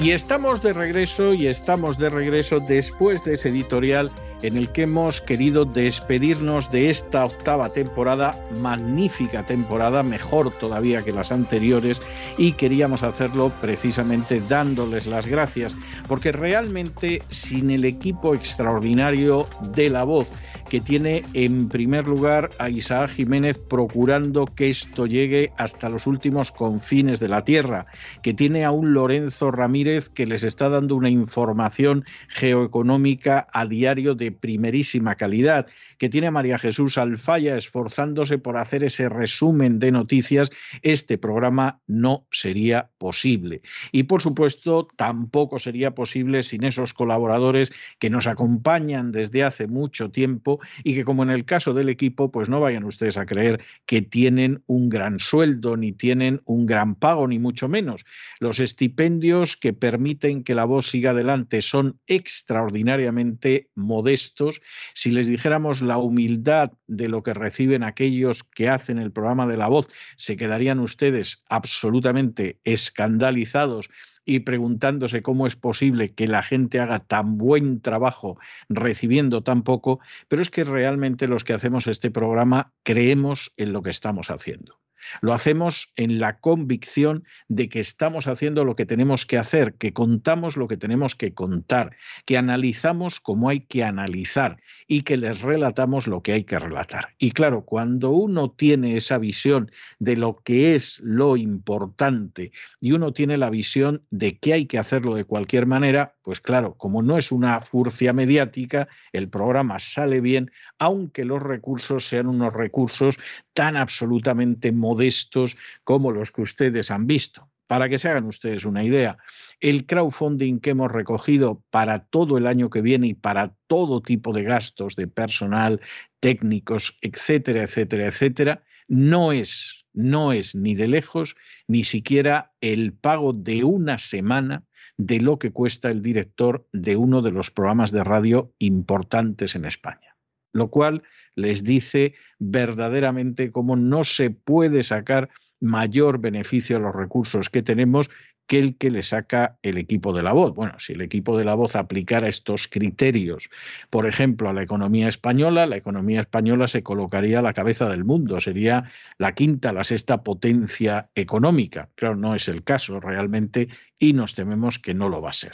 Y estamos de regreso y estamos de regreso después de ese editorial en el que hemos querido despedirnos de esta octava temporada, magnífica temporada, mejor todavía que las anteriores, y queríamos hacerlo precisamente dándoles las gracias, porque realmente sin el equipo extraordinario de la voz, que tiene en primer lugar a Isaac Jiménez procurando que esto llegue hasta los últimos confines de la tierra, que tiene a un Lorenzo Ramírez que les está dando una información geoeconómica a diario de primerísima calidad, que tiene María Jesús Alfaya esforzándose por hacer ese resumen de noticias, este programa no sería posible. Y por supuesto, tampoco sería posible sin esos colaboradores que nos acompañan desde hace mucho tiempo y que como en el caso del equipo, pues no vayan ustedes a creer que tienen un gran sueldo, ni tienen un gran pago, ni mucho menos. Los estipendios que permiten que la voz siga adelante son extraordinariamente modestos. Si les dijéramos la humildad de lo que reciben aquellos que hacen el programa de la voz, se quedarían ustedes absolutamente escandalizados y preguntándose cómo es posible que la gente haga tan buen trabajo recibiendo tan poco, pero es que realmente los que hacemos este programa creemos en lo que estamos haciendo. Lo hacemos en la convicción de que estamos haciendo lo que tenemos que hacer, que contamos lo que tenemos que contar, que analizamos como hay que analizar y que les relatamos lo que hay que relatar. Y claro, cuando uno tiene esa visión de lo que es lo importante y uno tiene la visión de que hay que hacerlo de cualquier manera, pues claro, como no es una furcia mediática, el programa sale bien, aunque los recursos sean unos recursos tan absolutamente modestos como los que ustedes han visto. Para que se hagan ustedes una idea, el crowdfunding que hemos recogido para todo el año que viene y para todo tipo de gastos de personal, técnicos, etcétera, etcétera, etcétera, no es, no es ni de lejos ni siquiera el pago de una semana de lo que cuesta el director de uno de los programas de radio importantes en España. Lo cual les dice verdaderamente cómo no se puede sacar mayor beneficio a los recursos que tenemos que el que le saca el equipo de la voz. Bueno, si el equipo de la voz aplicara estos criterios, por ejemplo, a la economía española, la economía española se colocaría a la cabeza del mundo, sería la quinta, la sexta potencia económica. Claro, no es el caso realmente y nos tememos que no lo va a ser.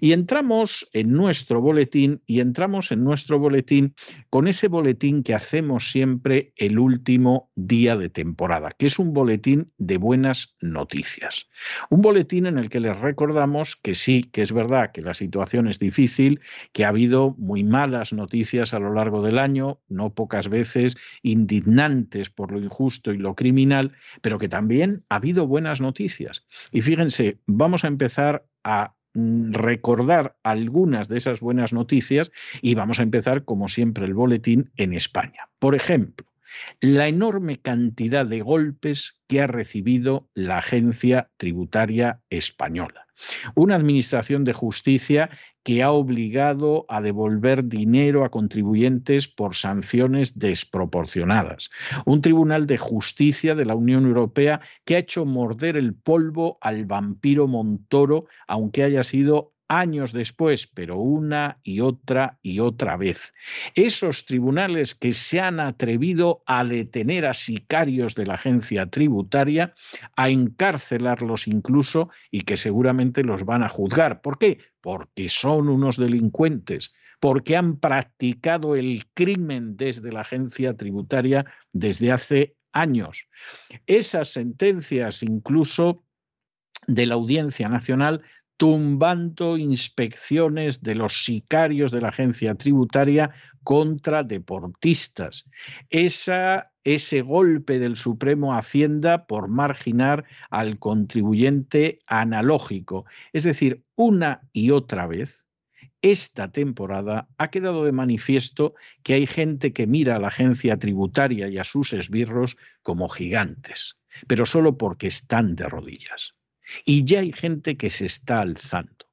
Y entramos en nuestro boletín y entramos en nuestro boletín con ese boletín que hacemos siempre el último día de temporada, que es un boletín de buenas noticias. Un boletín en el que les recordamos que sí, que es verdad que la situación es difícil, que ha habido muy malas noticias a lo largo del año, no pocas veces indignantes por lo injusto y lo criminal, pero que también ha habido buenas noticias. Y fíjense, vamos a empezar a recordar algunas de esas buenas noticias y vamos a empezar, como siempre, el boletín en España. Por ejemplo, la enorme cantidad de golpes que ha recibido la Agencia Tributaria Española. Una administración de justicia que ha obligado a devolver dinero a contribuyentes por sanciones desproporcionadas. Un tribunal de justicia de la Unión Europea que ha hecho morder el polvo al vampiro Montoro, aunque haya sido años después, pero una y otra y otra vez. Esos tribunales que se han atrevido a detener a sicarios de la agencia tributaria, a encarcelarlos incluso y que seguramente los van a juzgar. ¿Por qué? Porque son unos delincuentes, porque han practicado el crimen desde la agencia tributaria desde hace años. Esas sentencias incluso de la Audiencia Nacional tumbando inspecciones de los sicarios de la agencia tributaria contra deportistas. Esa, ese golpe del Supremo Hacienda por marginar al contribuyente analógico. Es decir, una y otra vez esta temporada ha quedado de manifiesto que hay gente que mira a la agencia tributaria y a sus esbirros como gigantes, pero solo porque están de rodillas. Y ya hay gente que se está alzando.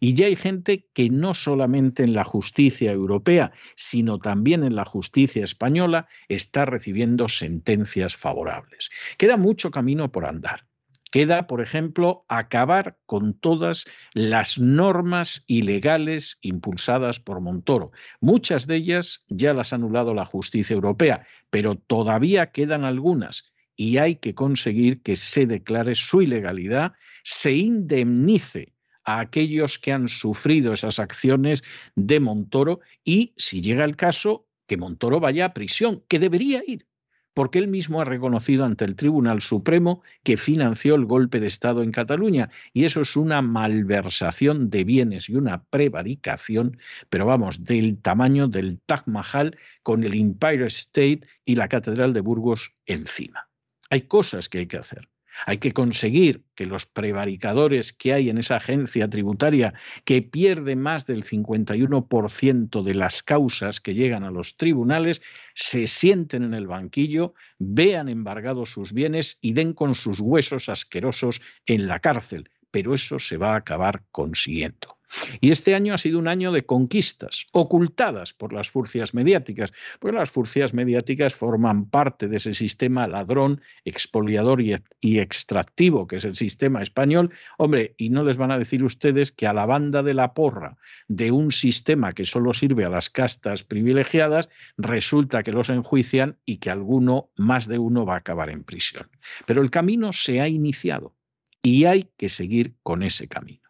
Y ya hay gente que no solamente en la justicia europea, sino también en la justicia española está recibiendo sentencias favorables. Queda mucho camino por andar. Queda, por ejemplo, acabar con todas las normas ilegales impulsadas por Montoro. Muchas de ellas ya las ha anulado la justicia europea, pero todavía quedan algunas y hay que conseguir que se declare su ilegalidad, se indemnice a aquellos que han sufrido esas acciones de Montoro y, si llega el caso, que Montoro vaya a prisión, que debería ir, porque él mismo ha reconocido ante el Tribunal Supremo que financió el golpe de Estado en Cataluña, y eso es una malversación de bienes y una prevaricación, pero vamos, del tamaño del Taj Mahal con el Empire State y la Catedral de Burgos encima. Hay cosas que hay que hacer. Hay que conseguir que los prevaricadores que hay en esa agencia tributaria, que pierde más del 51% de las causas que llegan a los tribunales, se sienten en el banquillo, vean embargados sus bienes y den con sus huesos asquerosos en la cárcel. Pero eso se va a acabar consiguiendo. Y este año ha sido un año de conquistas, ocultadas por las furcias mediáticas, pues las furcias mediáticas forman parte de ese sistema ladrón, expoliador y, y, extractivo que es el sistema español. Hombre, y no les van a decir ustedes que a la banda de la porra de un sistema que solo sirve a las castas privilegiadas, resulta que los enjuician y que alguno, más de uno, va a acabar en prisión. Pero el camino se ha iniciado y hay que seguir con ese camino.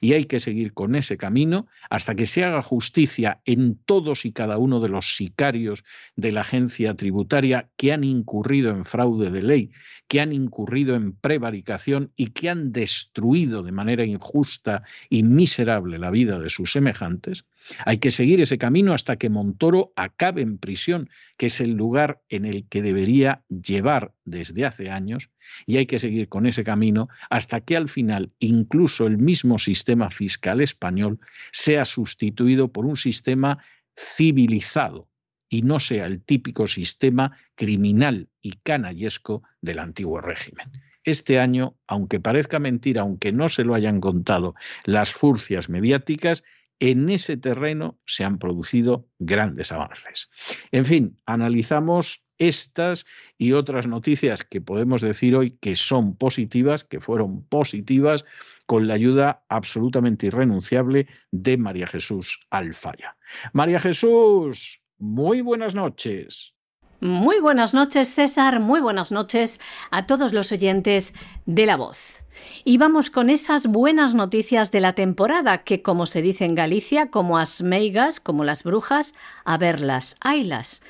Y hay que seguir con ese camino hasta que se haga justicia en todos y cada uno de los sicarios de la agencia tributaria que han incurrido en fraude de ley, que han incurrido en prevaricación y que han destruido de manera injusta y miserable la vida de sus semejantes. Hay que seguir ese camino hasta que Montoro acabe en prisión, que es el lugar en el que debería llevar desde hace años, y hay que seguir con ese camino hasta que al final incluso el mismo sistema fiscal español sea sustituido por un sistema civilizado y no sea el típico sistema criminal y canallesco del antiguo régimen. Este año, aunque parezca mentira, aunque no se lo hayan contado las furcias mediáticas, en ese terreno se han producido grandes avances. En fin, analizamos estas y otras noticias que podemos decir hoy que son positivas, que fueron positivas, con la ayuda absolutamente irrenunciable de María Jesús Alfaya. María Jesús, muy buenas noches. Muy buenas noches, César. Muy buenas noches a todos los oyentes de La Voz. Y vamos con esas buenas noticias de la temporada, que como se dice en Galicia, como as meigas, como las brujas, a verlas, haylas.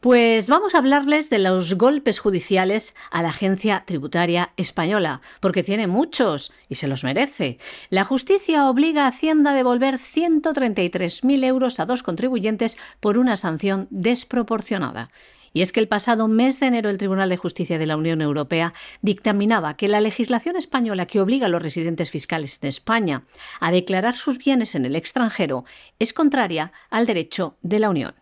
Pues vamos a hablarles de los golpes judiciales a la agencia tributaria española, porque tiene muchos y se los merece. La justicia obliga a Hacienda a devolver 133.000 euros a dos contribuyentes por una sanción desproporcionada. Y es que el pasado mes de enero el Tribunal de Justicia de la Unión Europea dictaminaba que la legislación española que obliga a los residentes fiscales en España a declarar sus bienes en el extranjero es contraria al derecho de la Unión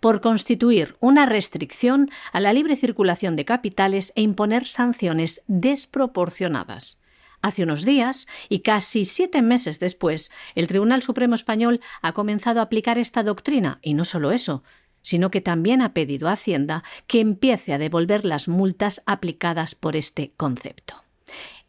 por constituir una restricción a la libre circulación de capitales e imponer sanciones desproporcionadas. Hace unos días, y casi siete meses después, el Tribunal Supremo Español ha comenzado a aplicar esta doctrina, y no solo eso, sino que también ha pedido a Hacienda que empiece a devolver las multas aplicadas por este concepto.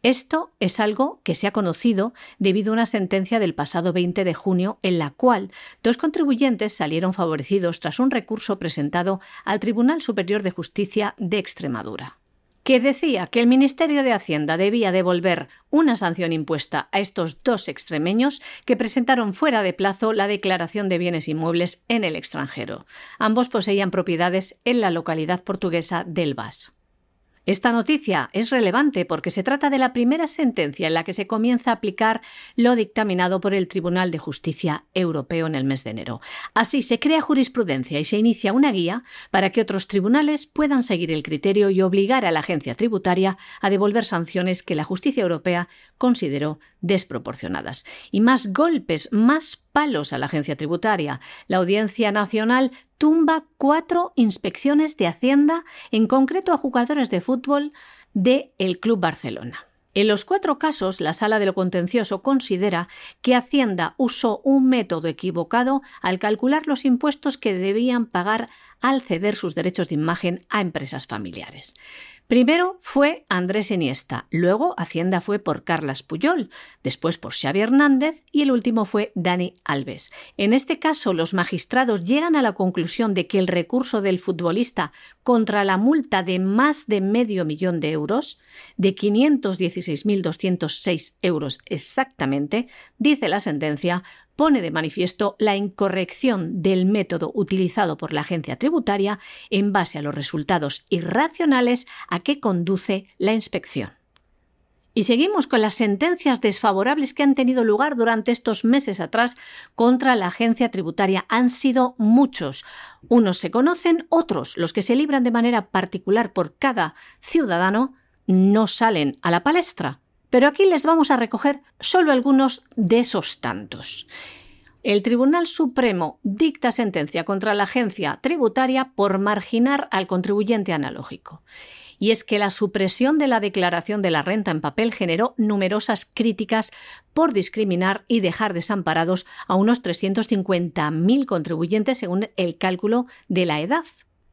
Esto es algo que se ha conocido debido a una sentencia del pasado 20 de junio en la cual dos contribuyentes salieron favorecidos tras un recurso presentado al Tribunal Superior de Justicia de Extremadura que decía que el Ministerio de Hacienda debía devolver una sanción impuesta a estos dos extremeños que presentaron fuera de plazo la declaración de bienes inmuebles en el extranjero. Ambos poseían propiedades en la localidad portuguesa del Bas. Esta noticia es relevante porque se trata de la primera sentencia en la que se comienza a aplicar lo dictaminado por el Tribunal de Justicia Europeo en el mes de enero. Así se crea jurisprudencia y se inicia una guía para que otros tribunales puedan seguir el criterio y obligar a la agencia tributaria a devolver sanciones que la justicia europea consideró desproporcionadas. Y más golpes, más palos a la agencia tributaria. La Audiencia Nacional tumba cuatro inspecciones de Hacienda, en concreto a jugadores de fútbol de el Club Barcelona. En los cuatro casos, la Sala de lo Contencioso considera que Hacienda usó un método equivocado al calcular los impuestos que debían pagar al ceder sus derechos de imagen a empresas familiares. Primero fue Andrés Iniesta, luego Hacienda fue por Carlas Puyol, después por Xavi Hernández y el último fue Dani Alves. En este caso, los magistrados llegan a la conclusión de que el recurso del futbolista contra la multa de más de medio millón de euros, de 516.206 euros exactamente, dice la sentencia, pone de manifiesto la incorrección del método utilizado por la agencia tributaria en base a los resultados irracionales a que conduce la inspección. Y seguimos con las sentencias desfavorables que han tenido lugar durante estos meses atrás contra la agencia tributaria. Han sido muchos. Unos se conocen, otros, los que se libran de manera particular por cada ciudadano, no salen a la palestra. Pero aquí les vamos a recoger solo algunos de esos tantos. El Tribunal Supremo dicta sentencia contra la agencia tributaria por marginar al contribuyente analógico. Y es que la supresión de la declaración de la renta en papel generó numerosas críticas por discriminar y dejar desamparados a unos 350.000 contribuyentes según el cálculo de la edad.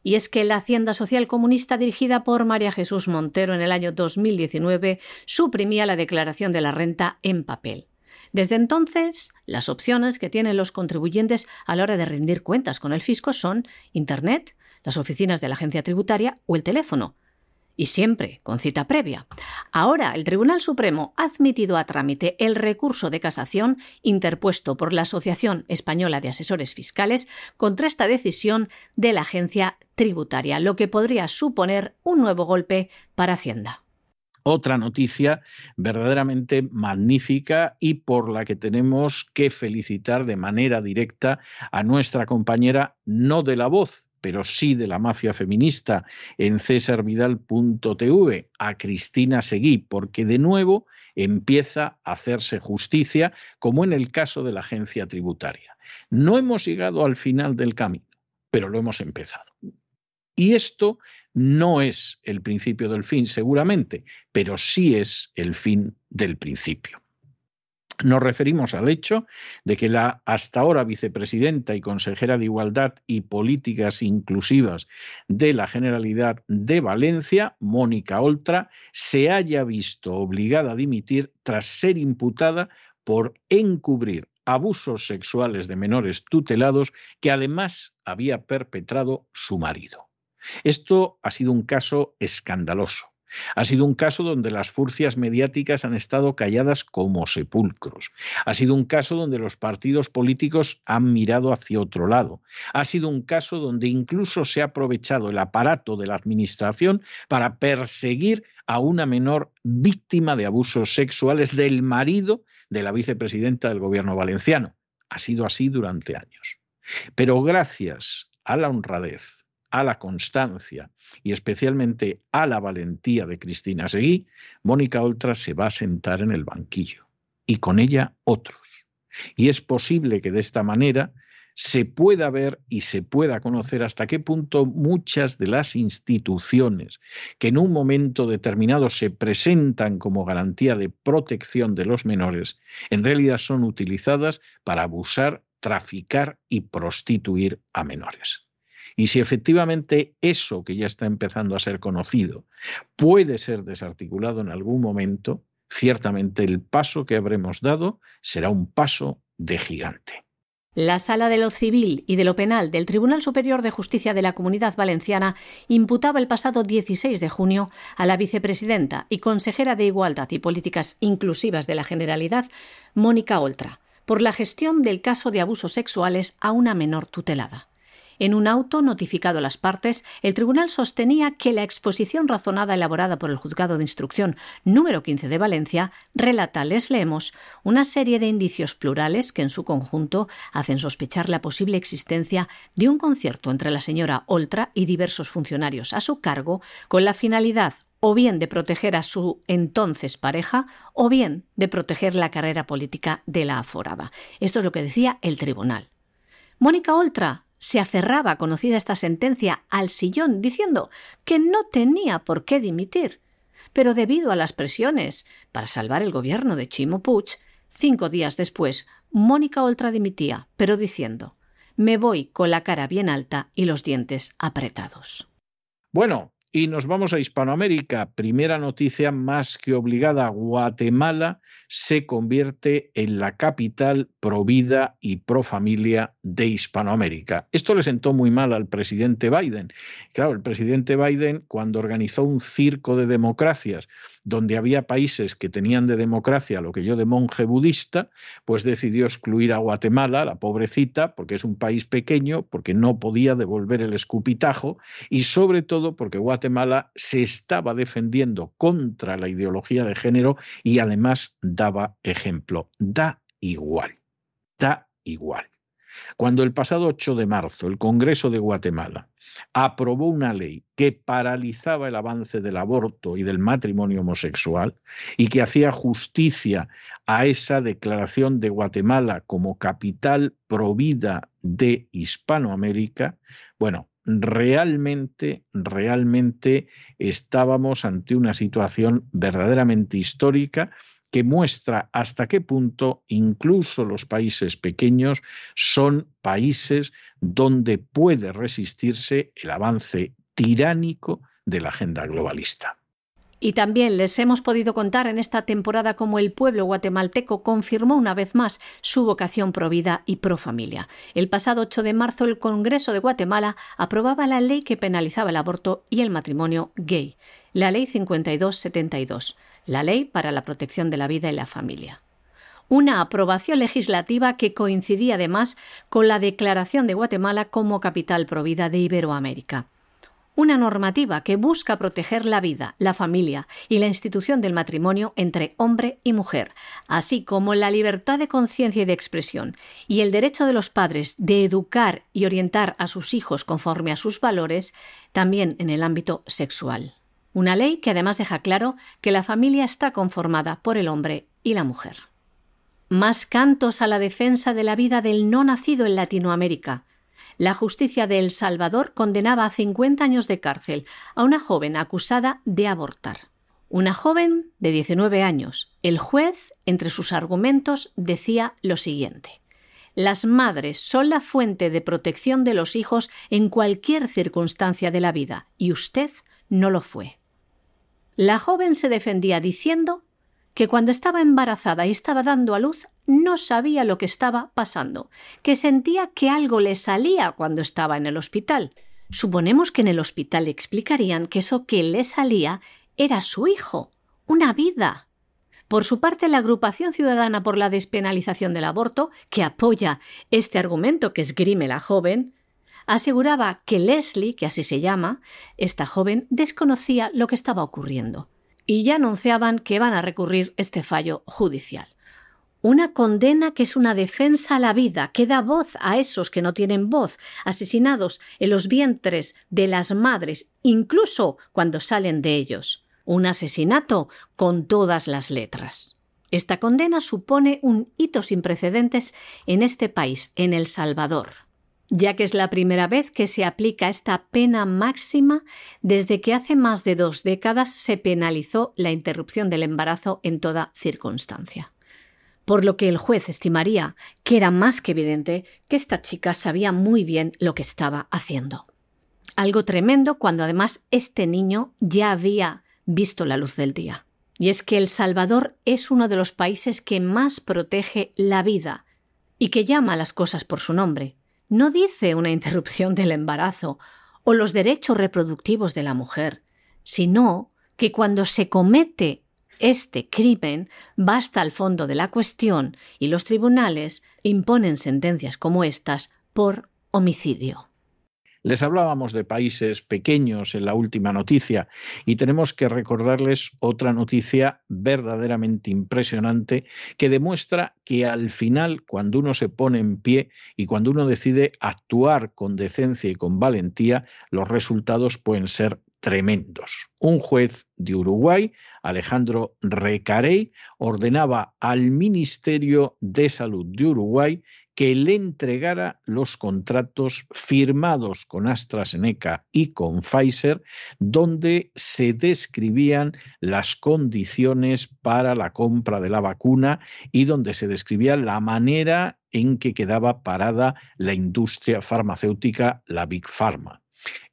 Y es que la Hacienda Social Comunista dirigida por María Jesús Montero en el año 2019 suprimía la declaración de la renta en papel. Desde entonces, las opciones que tienen los contribuyentes a la hora de rendir cuentas con el fisco son Internet, las oficinas de la agencia tributaria o el teléfono, y siempre con cita previa. Ahora, el Tribunal Supremo ha admitido a trámite el recurso de casación interpuesto por la Asociación Española de Asesores Fiscales contra esta decisión de la agencia tributaria, lo que podría suponer un nuevo golpe para Hacienda otra noticia verdaderamente magnífica y por la que tenemos que felicitar de manera directa a nuestra compañera, no de la voz, pero sí de la mafia feminista en cesarvidal.tv a Cristina Seguí, porque de nuevo empieza a hacerse justicia, como en el caso de la agencia tributaria. No hemos llegado al final del camino, pero lo hemos empezado. Y esto no es el principio del fin, seguramente, pero sí es el fin del principio. Nos referimos al hecho de que la hasta ahora vicepresidenta y consejera de Igualdad y Políticas Inclusivas de la Generalidad de Valencia, Mónica Oltra, se haya visto obligada a dimitir tras ser imputada por encubrir abusos sexuales de menores tutelados que además había perpetrado su marido. Esto ha sido un caso escandaloso ha sido un caso donde las furcias mediáticas han estado calladas como sepulcros. Ha sido un caso donde los partidos políticos han mirado hacia otro lado. Ha sido un caso donde incluso se ha aprovechado el aparato de la Administración para perseguir a una menor víctima de abusos sexuales del marido de la vicepresidenta del gobierno valenciano. Ha sido así durante años. Pero gracias a la honradez, a la constancia y especialmente a la valentía de Cristina Seguí, Mónica Oltra se va a sentar en el banquillo y con ella otros. Y es posible que de esta manera se pueda ver y se pueda conocer hasta qué punto muchas de las instituciones que en un momento determinado se presentan como garantía de protección de los menores, en realidad son utilizadas para abusar, traficar y prostituir a menores. Y si efectivamente eso que ya está empezando a ser conocido puede ser desarticulado en algún momento, ciertamente el paso que habremos dado será un paso de gigante. La Sala de lo Civil y de lo Penal del Tribunal Superior de Justicia de la Comunidad Valenciana imputaba el pasado 16 de junio a la vicepresidenta y consejera de Igualdad y Políticas Inclusivas de la Generalidad, Mónica Oltra, por la gestión del caso de abusos sexuales a una menor tutelada. En un auto notificado a las partes, el tribunal sostenía que la exposición razonada elaborada por el Juzgado de Instrucción número 15 de Valencia relata, les leemos, una serie de indicios plurales que en su conjunto hacen sospechar la posible existencia de un concierto entre la señora Oltra y diversos funcionarios a su cargo con la finalidad o bien de proteger a su entonces pareja, o bien de proteger la carrera política de la aforada. Esto es lo que decía el tribunal. Mónica Oltra se aferraba, conocida esta sentencia, al sillón, diciendo que no tenía por qué dimitir. Pero debido a las presiones para salvar el gobierno de Chimo Puig, cinco días después, Mónica Oltra dimitía, pero diciendo me voy con la cara bien alta y los dientes apretados. Bueno, y nos vamos a Hispanoamérica. Primera noticia más que obligada. Guatemala se convierte en la capital pro vida y pro familia de Hispanoamérica. Esto le sentó muy mal al presidente Biden. Claro, el presidente Biden, cuando organizó un circo de democracias donde había países que tenían de democracia lo que yo de monje budista, pues decidió excluir a Guatemala, la pobrecita, porque es un país pequeño, porque no podía devolver el escupitajo y sobre todo porque Guatemala se estaba defendiendo contra la ideología de género y además daba ejemplo. Da igual, da igual. Cuando el pasado 8 de marzo el Congreso de Guatemala aprobó una ley que paralizaba el avance del aborto y del matrimonio homosexual y que hacía justicia a esa declaración de Guatemala como capital provida de Hispanoamérica, bueno, realmente, realmente estábamos ante una situación verdaderamente histórica que muestra hasta qué punto incluso los países pequeños son países donde puede resistirse el avance tiránico de la agenda globalista. Y también les hemos podido contar en esta temporada cómo el pueblo guatemalteco confirmó una vez más su vocación pro vida y pro familia. El pasado 8 de marzo el Congreso de Guatemala aprobaba la ley que penalizaba el aborto y el matrimonio gay, la Ley 5272 la Ley para la Protección de la Vida y la Familia. Una aprobación legislativa que coincidía además con la declaración de Guatemala como capital provida de Iberoamérica. Una normativa que busca proteger la vida, la familia y la institución del matrimonio entre hombre y mujer, así como la libertad de conciencia y de expresión, y el derecho de los padres de educar y orientar a sus hijos conforme a sus valores, también en el ámbito sexual. Una ley que además deja claro que la familia está conformada por el hombre y la mujer. Más cantos a la defensa de la vida del no nacido en Latinoamérica. La justicia de El Salvador condenaba a 50 años de cárcel a una joven acusada de abortar. Una joven de 19 años. El juez, entre sus argumentos, decía lo siguiente. Las madres son la fuente de protección de los hijos en cualquier circunstancia de la vida, y usted no lo fue. La joven se defendía diciendo que cuando estaba embarazada y estaba dando a luz no sabía lo que estaba pasando, que sentía que algo le salía cuando estaba en el hospital. Suponemos que en el hospital le explicarían que eso que le salía era su hijo, una vida. Por su parte, la Agrupación Ciudadana por la Despenalización del Aborto, que apoya este argumento que esgrime la joven, aseguraba que Leslie, que así se llama, esta joven, desconocía lo que estaba ocurriendo y ya anunciaban que van a recurrir este fallo judicial. Una condena que es una defensa a la vida, que da voz a esos que no tienen voz, asesinados en los vientres de las madres, incluso cuando salen de ellos. Un asesinato con todas las letras. Esta condena supone un hito sin precedentes en este país, en El Salvador ya que es la primera vez que se aplica esta pena máxima desde que hace más de dos décadas se penalizó la interrupción del embarazo en toda circunstancia. Por lo que el juez estimaría que era más que evidente que esta chica sabía muy bien lo que estaba haciendo. Algo tremendo cuando además este niño ya había visto la luz del día. Y es que El Salvador es uno de los países que más protege la vida y que llama a las cosas por su nombre, no dice una interrupción del embarazo o los derechos reproductivos de la mujer, sino que cuando se comete este crimen basta al fondo de la cuestión y los tribunales imponen sentencias como estas por homicidio. Les hablábamos de países pequeños en la última noticia y tenemos que recordarles otra noticia verdaderamente impresionante que demuestra que al final, cuando uno se pone en pie y cuando uno decide actuar con decencia y con valentía, los resultados pueden ser tremendos. Un juez de Uruguay, Alejandro Recarey, ordenaba al Ministerio de Salud de Uruguay que le entregara los contratos firmados con AstraZeneca y con Pfizer, donde se describían las condiciones para la compra de la vacuna y donde se describía la manera en que quedaba parada la industria farmacéutica, la Big Pharma.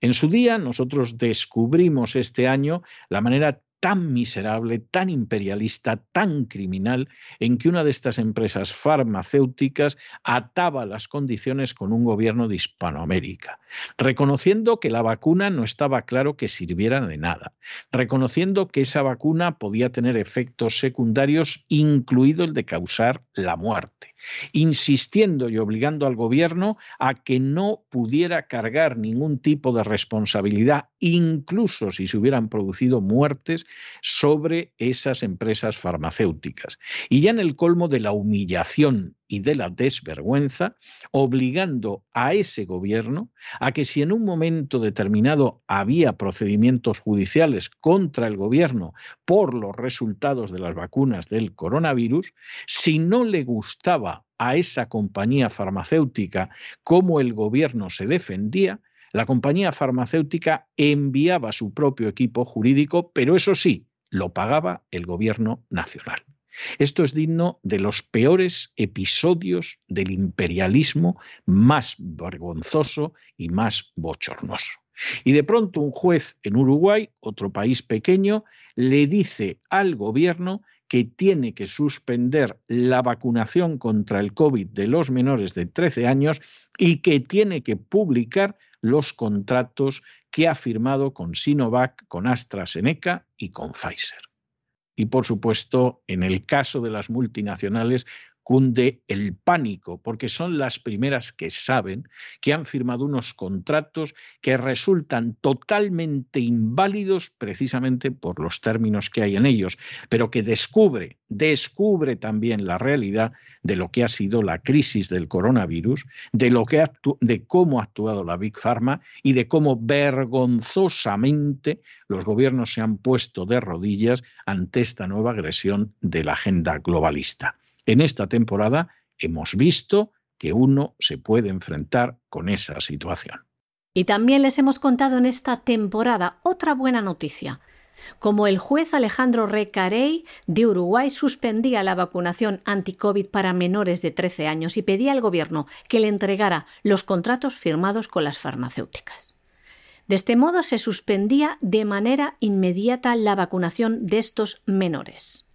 En su día nosotros descubrimos este año la manera tan miserable, tan imperialista, tan criminal, en que una de estas empresas farmacéuticas ataba las condiciones con un gobierno de Hispanoamérica, reconociendo que la vacuna no estaba claro que sirviera de nada, reconociendo que esa vacuna podía tener efectos secundarios, incluido el de causar la muerte insistiendo y obligando al gobierno a que no pudiera cargar ningún tipo de responsabilidad, incluso si se hubieran producido muertes, sobre esas empresas farmacéuticas. Y ya en el colmo de la humillación y de la desvergüenza, obligando a ese gobierno a que si en un momento determinado había procedimientos judiciales contra el gobierno por los resultados de las vacunas del coronavirus, si no le gustaba a esa compañía farmacéutica cómo el gobierno se defendía, la compañía farmacéutica enviaba su propio equipo jurídico, pero eso sí, lo pagaba el gobierno nacional. Esto es digno de los peores episodios del imperialismo más vergonzoso y más bochornoso. Y de pronto un juez en Uruguay, otro país pequeño, le dice al gobierno que tiene que suspender la vacunación contra el COVID de los menores de 13 años y que tiene que publicar los contratos que ha firmado con Sinovac, con AstraZeneca y con Pfizer. Y por supuesto, en el caso de las multinacionales, cunde el pánico, porque son las primeras que saben que han firmado unos contratos que resultan totalmente inválidos precisamente por los términos que hay en ellos, pero que descubre, descubre también la realidad de lo que ha sido la crisis del coronavirus, de lo que de cómo ha actuado la Big Pharma y de cómo vergonzosamente los gobiernos se han puesto de rodillas ante esta nueva agresión de la agenda globalista. En esta temporada hemos visto que uno se puede enfrentar con esa situación. Y también les hemos contado en esta temporada otra buena noticia. Como el juez Alejandro Recarey de Uruguay suspendía la vacunación anti-COVID para menores de 13 años y pedía al gobierno que le entregara los contratos firmados con las farmacéuticas. De este modo se suspendía de manera inmediata la vacunación de estos menores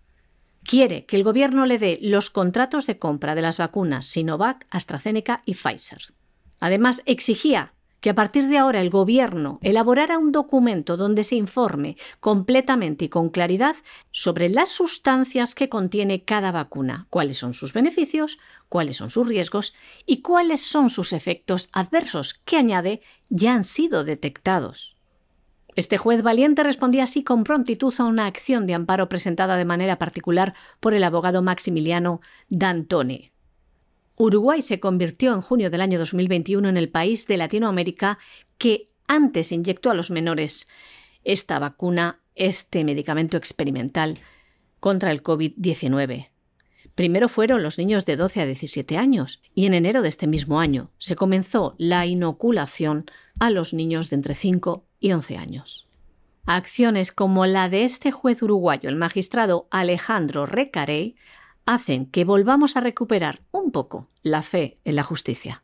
quiere que el gobierno le dé los contratos de compra de las vacunas Sinovac, AstraZeneca y Pfizer. Además, exigía que a partir de ahora el gobierno elaborara un documento donde se informe completamente y con claridad sobre las sustancias que contiene cada vacuna, cuáles son sus beneficios, cuáles son sus riesgos y cuáles son sus efectos adversos, que añade ya han sido detectados. Este juez valiente respondía así con prontitud a una acción de amparo presentada de manera particular por el abogado Maximiliano D'Antone. Uruguay se convirtió en junio del año 2021 en el país de Latinoamérica que antes inyectó a los menores esta vacuna, este medicamento experimental contra el COVID-19. Primero fueron los niños de 12 a 17 años y en enero de este mismo año se comenzó la inoculación a los niños de entre 5 y 11 años. Acciones como la de este juez uruguayo, el magistrado Alejandro Recarey, hacen que volvamos a recuperar un poco la fe en la justicia.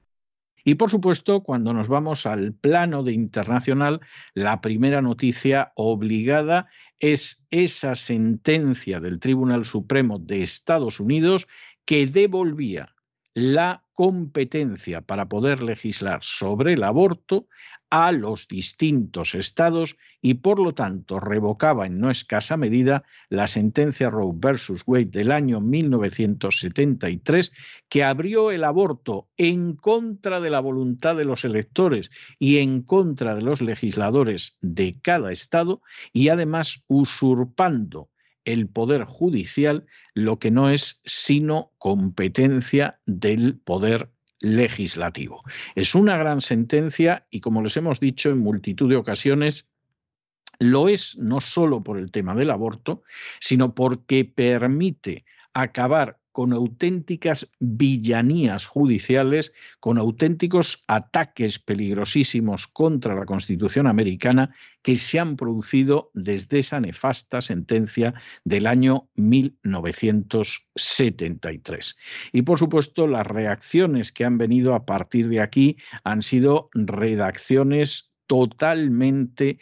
Y por supuesto, cuando nos vamos al plano de internacional, la primera noticia obligada es esa sentencia del Tribunal Supremo de Estados Unidos que devolvía la competencia para poder legislar sobre el aborto a los distintos estados y por lo tanto revocaba en no escasa medida la sentencia Roe versus Wade del año 1973 que abrió el aborto en contra de la voluntad de los electores y en contra de los legisladores de cada estado y además usurpando el poder judicial lo que no es sino competencia del poder legislativo. Es una gran sentencia y, como les hemos dicho en multitud de ocasiones, lo es no solo por el tema del aborto, sino porque permite acabar con auténticas villanías judiciales, con auténticos ataques peligrosísimos contra la Constitución americana que se han producido desde esa nefasta sentencia del año 1973. Y por supuesto, las reacciones que han venido a partir de aquí han sido redacciones totalmente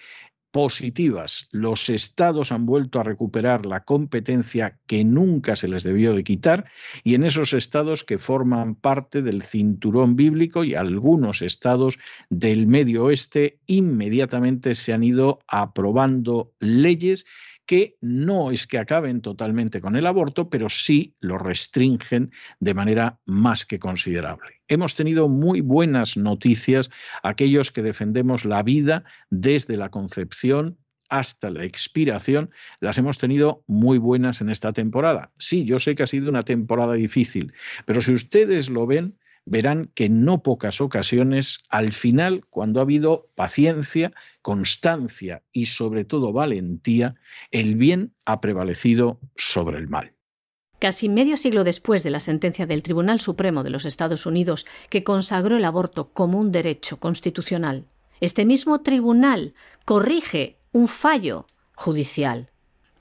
positivas. Los estados han vuelto a recuperar la competencia que nunca se les debió de quitar y en esos estados que forman parte del cinturón bíblico y algunos estados del medio oeste inmediatamente se han ido aprobando leyes que no es que acaben totalmente con el aborto, pero sí lo restringen de manera más que considerable. Hemos tenido muy buenas noticias aquellos que defendemos la vida desde la concepción hasta la expiración, las hemos tenido muy buenas en esta temporada. Sí, yo sé que ha sido una temporada difícil, pero si ustedes lo ven, verán que en no pocas ocasiones, al final, cuando ha habido paciencia, constancia y sobre todo valentía, el bien ha prevalecido sobre el mal. Casi medio siglo después de la sentencia del Tribunal Supremo de los Estados Unidos que consagró el aborto como un derecho constitucional, este mismo tribunal corrige un fallo judicial,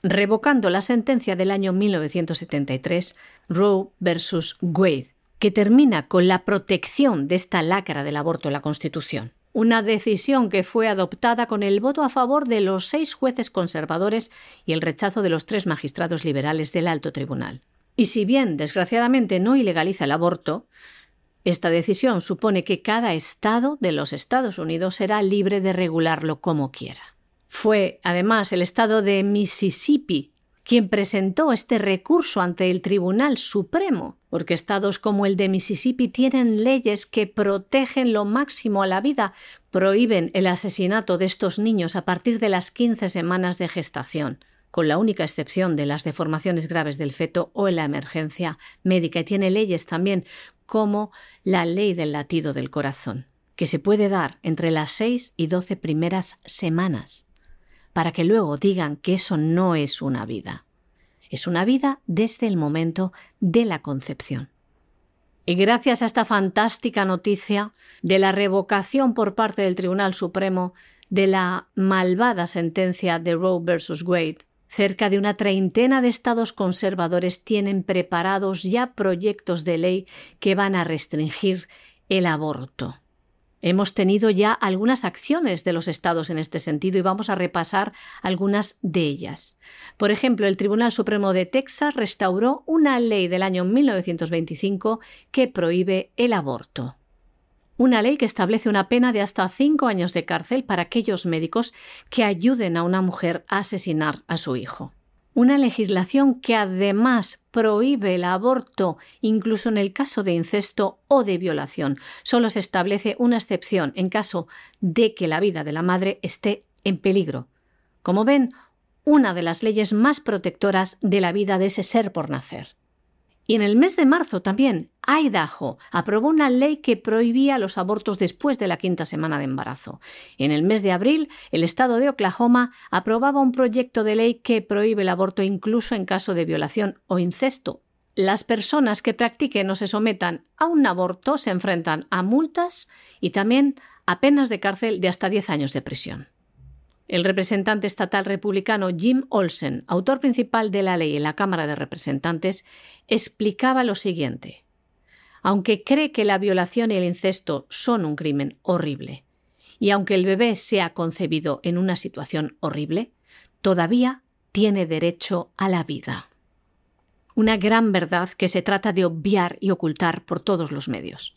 revocando la sentencia del año 1973, Roe versus Wade, que termina con la protección de esta lacra del aborto en la Constitución. Una decisión que fue adoptada con el voto a favor de los seis jueces conservadores y el rechazo de los tres magistrados liberales del alto tribunal. Y si bien, desgraciadamente, no ilegaliza el aborto, esta decisión supone que cada estado de los Estados Unidos será libre de regularlo como quiera. Fue, además, el estado de Mississippi quien presentó este recurso ante el Tribunal Supremo, porque estados como el de Mississippi tienen leyes que protegen lo máximo a la vida, prohíben el asesinato de estos niños a partir de las 15 semanas de gestación con la única excepción de las deformaciones graves del feto o en la emergencia médica. Y tiene leyes también como la ley del latido del corazón, que se puede dar entre las 6 y 12 primeras semanas para que luego digan que eso no es una vida. Es una vida desde el momento de la concepción. Y gracias a esta fantástica noticia de la revocación por parte del Tribunal Supremo de la malvada sentencia de Roe versus Wade, cerca de una treintena de estados conservadores tienen preparados ya proyectos de ley que van a restringir el aborto. Hemos tenido ya algunas acciones de los estados en este sentido y vamos a repasar algunas de ellas. Por ejemplo, el Tribunal Supremo de Texas restauró una ley del año 1925 que prohíbe el aborto. Una ley que establece una pena de hasta cinco años de cárcel para aquellos médicos que ayuden a una mujer a asesinar a su hijo una legislación que además prohíbe el aborto incluso en el caso de incesto o de violación. Solo se establece una excepción en caso de que la vida de la madre esté en peligro. Como ven, una de las leyes más protectoras de la vida de ese ser por nacer. Y en el mes de marzo también, Idaho aprobó una ley que prohibía los abortos después de la quinta semana de embarazo. En el mes de abril, el estado de Oklahoma aprobaba un proyecto de ley que prohíbe el aborto incluso en caso de violación o incesto. Las personas que practiquen o se sometan a un aborto se enfrentan a multas y también a penas de cárcel de hasta 10 años de prisión. El representante estatal republicano Jim Olsen, autor principal de la ley en la Cámara de Representantes, explicaba lo siguiente. Aunque cree que la violación y el incesto son un crimen horrible, y aunque el bebé sea concebido en una situación horrible, todavía tiene derecho a la vida. Una gran verdad que se trata de obviar y ocultar por todos los medios.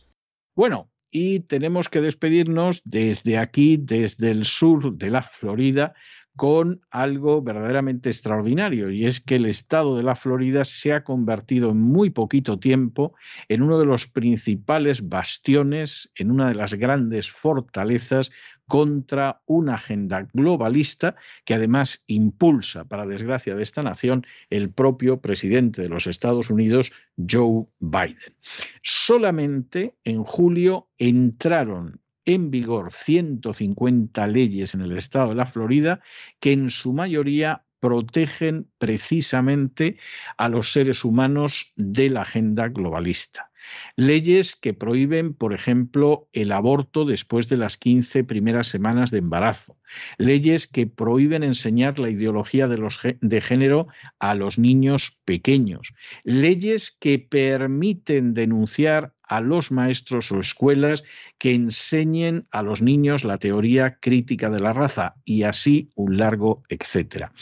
Bueno, y tenemos que despedirnos desde aquí, desde el sur de la Florida, con algo verdaderamente extraordinario, y es que el estado de la Florida se ha convertido en muy poquito tiempo en uno de los principales bastiones, en una de las grandes fortalezas contra una agenda globalista que además impulsa, para desgracia de esta nación, el propio presidente de los Estados Unidos, Joe Biden. Solamente en julio entraron en vigor 150 leyes en el estado de la Florida que en su mayoría protegen precisamente a los seres humanos de la agenda globalista. Leyes que prohíben, por ejemplo, el aborto después de las 15 primeras semanas de embarazo. Leyes que prohíben enseñar la ideología de, de género a los niños pequeños. Leyes que permiten denunciar a los maestros o escuelas que enseñen a los niños la teoría crítica de la raza y así un largo etcétera.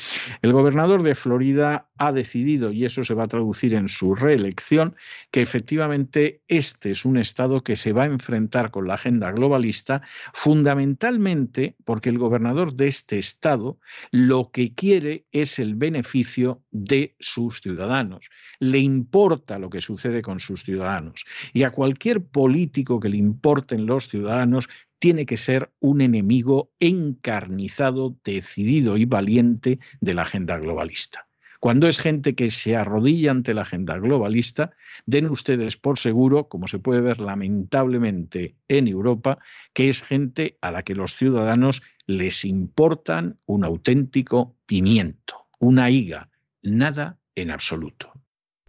El gobernador de Florida ha decidido, y eso se va a traducir en su reelección, que efectivamente este es un Estado que se va a enfrentar con la agenda globalista, fundamentalmente porque el gobernador de este Estado lo que quiere es el beneficio de sus ciudadanos. Le importa lo que sucede con sus ciudadanos. Y cualquier político que le importen los ciudadanos tiene que ser un enemigo encarnizado, decidido y valiente de la agenda globalista. Cuando es gente que se arrodilla ante la agenda globalista, den ustedes por seguro, como se puede ver lamentablemente en Europa, que es gente a la que los ciudadanos les importan un auténtico pimiento, una higa, nada en absoluto.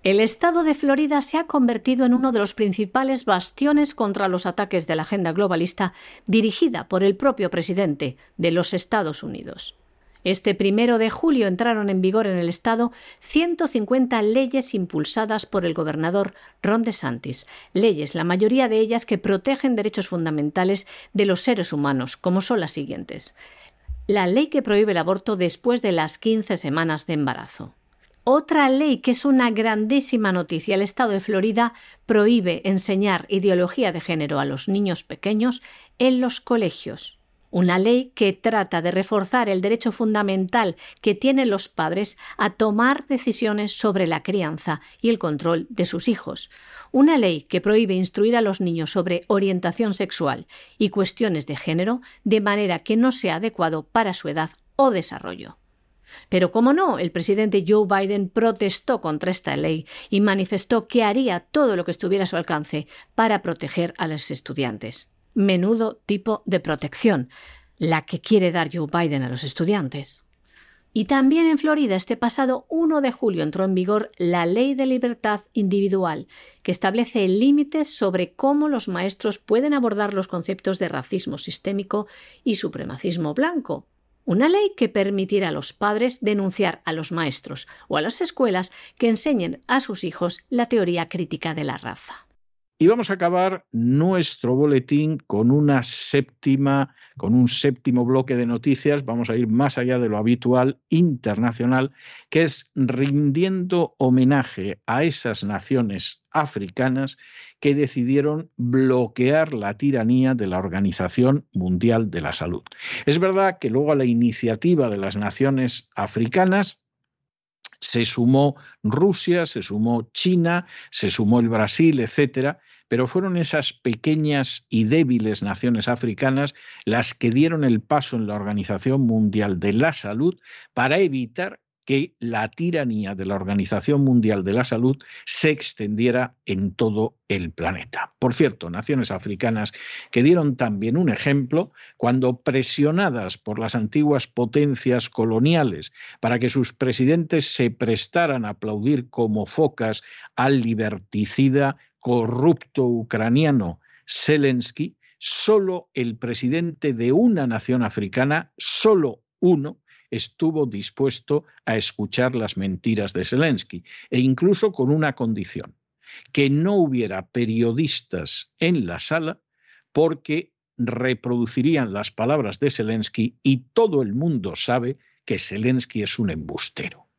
El estado de Florida se ha convertido en uno de los principales bastiones contra los ataques de la agenda globalista dirigida por el propio presidente de los Estados Unidos. Este primero de julio entraron en vigor en el Estado 150 leyes impulsadas por el gobernador Ron DeSantis, leyes, la mayoría de ellas que protegen derechos fundamentales de los seres humanos, como son las siguientes. La ley que prohíbe el aborto después de las 15 semanas de embarazo. Otra ley que es una grandísima noticia. El Estado de Florida prohíbe enseñar ideología de género a los niños pequeños en los colegios. Una ley que trata de reforzar el derecho fundamental que tienen los padres a tomar decisiones sobre la crianza y el control de sus hijos. Una ley que prohíbe instruir a los niños sobre orientación sexual y cuestiones de género de manera que no sea adecuado para su edad o desarrollo. Pero como no, el presidente Joe Biden protestó contra esta ley y manifestó que haría todo lo que estuviera a su alcance para proteger a los estudiantes. Menudo tipo de protección, la que quiere dar Joe Biden a los estudiantes. Y también en Florida este pasado 1 de julio entró en vigor la Ley de Libertad Individual, que establece límites sobre cómo los maestros pueden abordar los conceptos de racismo sistémico y supremacismo blanco, una ley que permitirá a los padres denunciar a los maestros o a las escuelas que enseñen a sus hijos la teoría crítica de la raza. Y vamos a acabar nuestro boletín con una séptima, con un séptimo bloque de noticias. Vamos a ir más allá de lo habitual internacional, que es rindiendo homenaje a esas naciones africanas que decidieron bloquear la tiranía de la Organización Mundial de la Salud. Es verdad que luego a la iniciativa de las naciones africanas se sumó Rusia, se sumó China, se sumó el Brasil, etcétera, pero fueron esas pequeñas y débiles naciones africanas las que dieron el paso en la Organización Mundial de la Salud para evitar que la tiranía de la Organización Mundial de la Salud se extendiera en todo el planeta. Por cierto, naciones africanas que dieron también un ejemplo cuando presionadas por las antiguas potencias coloniales para que sus presidentes se prestaran a aplaudir como focas al liberticida corrupto ucraniano Zelensky, solo el presidente de una nación africana, solo uno, estuvo dispuesto a escuchar las mentiras de Zelensky, e incluso con una condición, que no hubiera periodistas en la sala porque reproducirían las palabras de Zelensky y todo el mundo sabe que Zelensky es un embustero.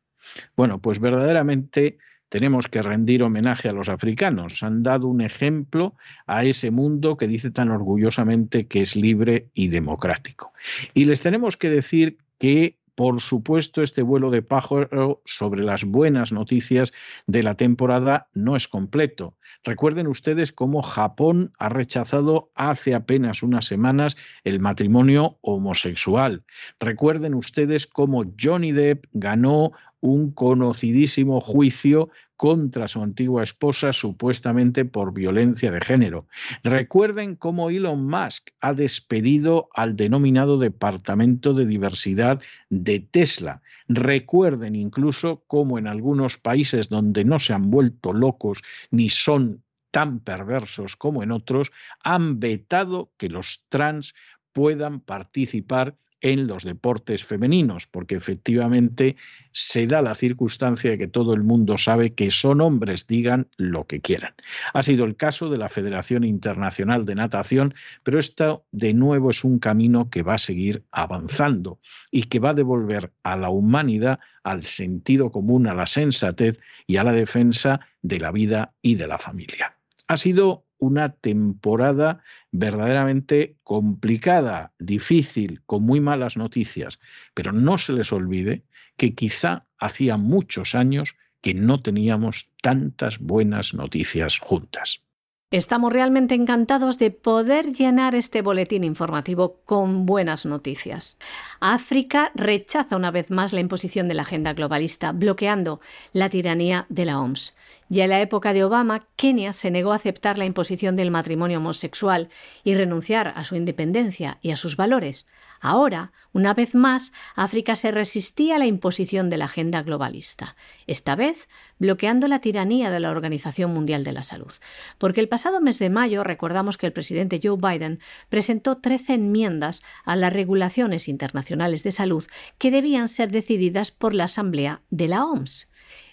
Bueno, pues verdaderamente tenemos que rendir homenaje a los africanos. Han dado un ejemplo a ese mundo que dice tan orgullosamente que es libre y democrático. Y les tenemos que decir que por supuesto, este vuelo de pájaro sobre las buenas noticias de la temporada no es completo. Recuerden ustedes cómo Japón ha rechazado hace apenas unas semanas el matrimonio homosexual. Recuerden ustedes cómo Johnny Depp ganó un conocidísimo juicio contra su antigua esposa supuestamente por violencia de género. Recuerden cómo Elon Musk ha despedido al denominado Departamento de Diversidad de Tesla. Recuerden incluso cómo en algunos países donde no se han vuelto locos ni son tan perversos como en otros, han vetado que los trans puedan participar en los deportes femeninos, porque efectivamente se da la circunstancia de que todo el mundo sabe que son hombres, digan lo que quieran. Ha sido el caso de la Federación Internacional de Natación, pero esto de nuevo es un camino que va a seguir avanzando y que va a devolver a la humanidad al sentido común, a la sensatez y a la defensa de la vida y de la familia. Ha sido una temporada verdaderamente complicada, difícil, con muy malas noticias, pero no se les olvide que quizá hacía muchos años que no teníamos tantas buenas noticias juntas. Estamos realmente encantados de poder llenar este boletín informativo con buenas noticias. África rechaza una vez más la imposición de la agenda globalista, bloqueando la tiranía de la OMS. Ya en la época de Obama, Kenia se negó a aceptar la imposición del matrimonio homosexual y renunciar a su independencia y a sus valores. Ahora, una vez más, África se resistía a la imposición de la agenda globalista, esta vez bloqueando la tiranía de la Organización Mundial de la Salud. Porque el pasado mes de mayo recordamos que el presidente Joe Biden presentó 13 enmiendas a las regulaciones internacionales de salud que debían ser decididas por la Asamblea de la OMS.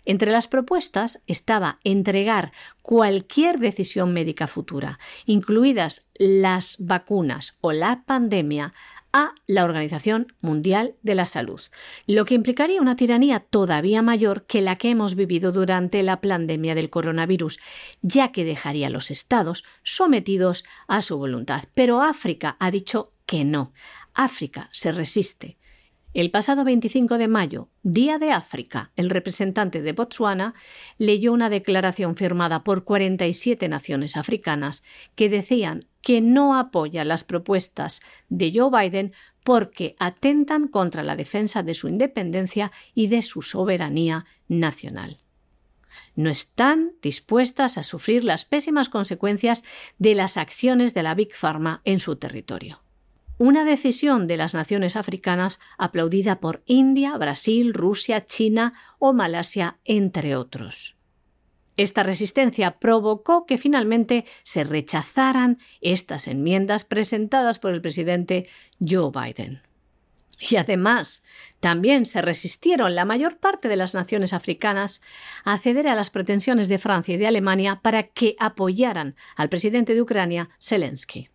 Entre las propuestas estaba entregar cualquier decisión médica futura, incluidas las vacunas o la pandemia, a la Organización Mundial de la Salud, lo que implicaría una tiranía todavía mayor que la que hemos vivido durante la pandemia del coronavirus, ya que dejaría a los estados sometidos a su voluntad. Pero África ha dicho que no. África se resiste. El pasado 25 de mayo, Día de África, el representante de Botswana leyó una declaración firmada por 47 naciones africanas que decían que no apoya las propuestas de Joe Biden porque atentan contra la defensa de su independencia y de su soberanía nacional. No están dispuestas a sufrir las pésimas consecuencias de las acciones de la Big Pharma en su territorio una decisión de las naciones africanas aplaudida por India, Brasil, Rusia, China o Malasia, entre otros. Esta resistencia provocó que finalmente se rechazaran estas enmiendas presentadas por el presidente Joe Biden. Y además, también se resistieron la mayor parte de las naciones africanas a ceder a las pretensiones de Francia y de Alemania para que apoyaran al presidente de Ucrania, Zelensky.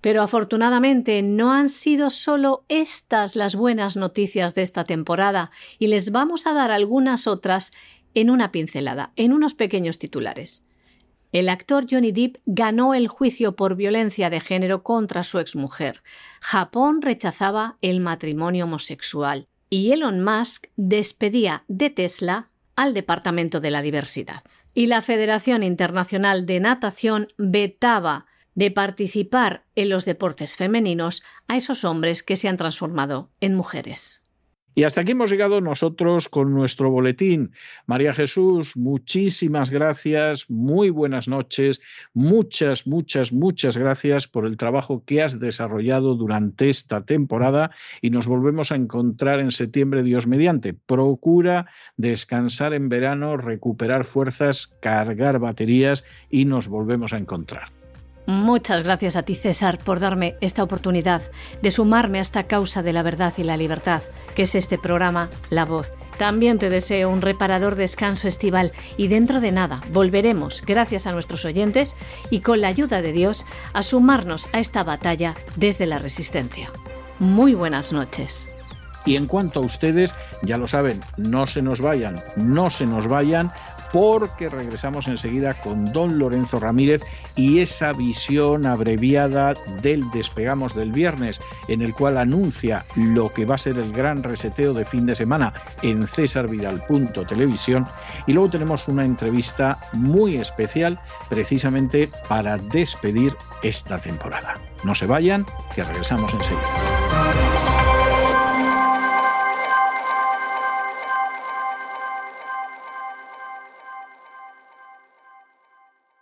Pero afortunadamente no han sido solo estas las buenas noticias de esta temporada y les vamos a dar algunas otras en una pincelada, en unos pequeños titulares. El actor Johnny Depp ganó el juicio por violencia de género contra su exmujer. Japón rechazaba el matrimonio homosexual y Elon Musk despedía de Tesla al Departamento de la Diversidad. Y la Federación Internacional de Natación vetaba de participar en los deportes femeninos a esos hombres que se han transformado en mujeres. Y hasta aquí hemos llegado nosotros con nuestro boletín. María Jesús, muchísimas gracias, muy buenas noches, muchas, muchas, muchas gracias por el trabajo que has desarrollado durante esta temporada y nos volvemos a encontrar en septiembre, Dios mediante. Procura descansar en verano, recuperar fuerzas, cargar baterías y nos volvemos a encontrar. Muchas gracias a ti, César, por darme esta oportunidad de sumarme a esta causa de la verdad y la libertad, que es este programa La Voz. También te deseo un reparador descanso estival y dentro de nada volveremos, gracias a nuestros oyentes y con la ayuda de Dios, a sumarnos a esta batalla desde la resistencia. Muy buenas noches. Y en cuanto a ustedes, ya lo saben, no se nos vayan, no se nos vayan, porque regresamos enseguida con don Lorenzo Ramírez y esa visión abreviada del despegamos del viernes, en el cual anuncia lo que va a ser el gran reseteo de fin de semana en cesarvidal.televisión. Y luego tenemos una entrevista muy especial precisamente para despedir esta temporada. No se vayan, que regresamos enseguida.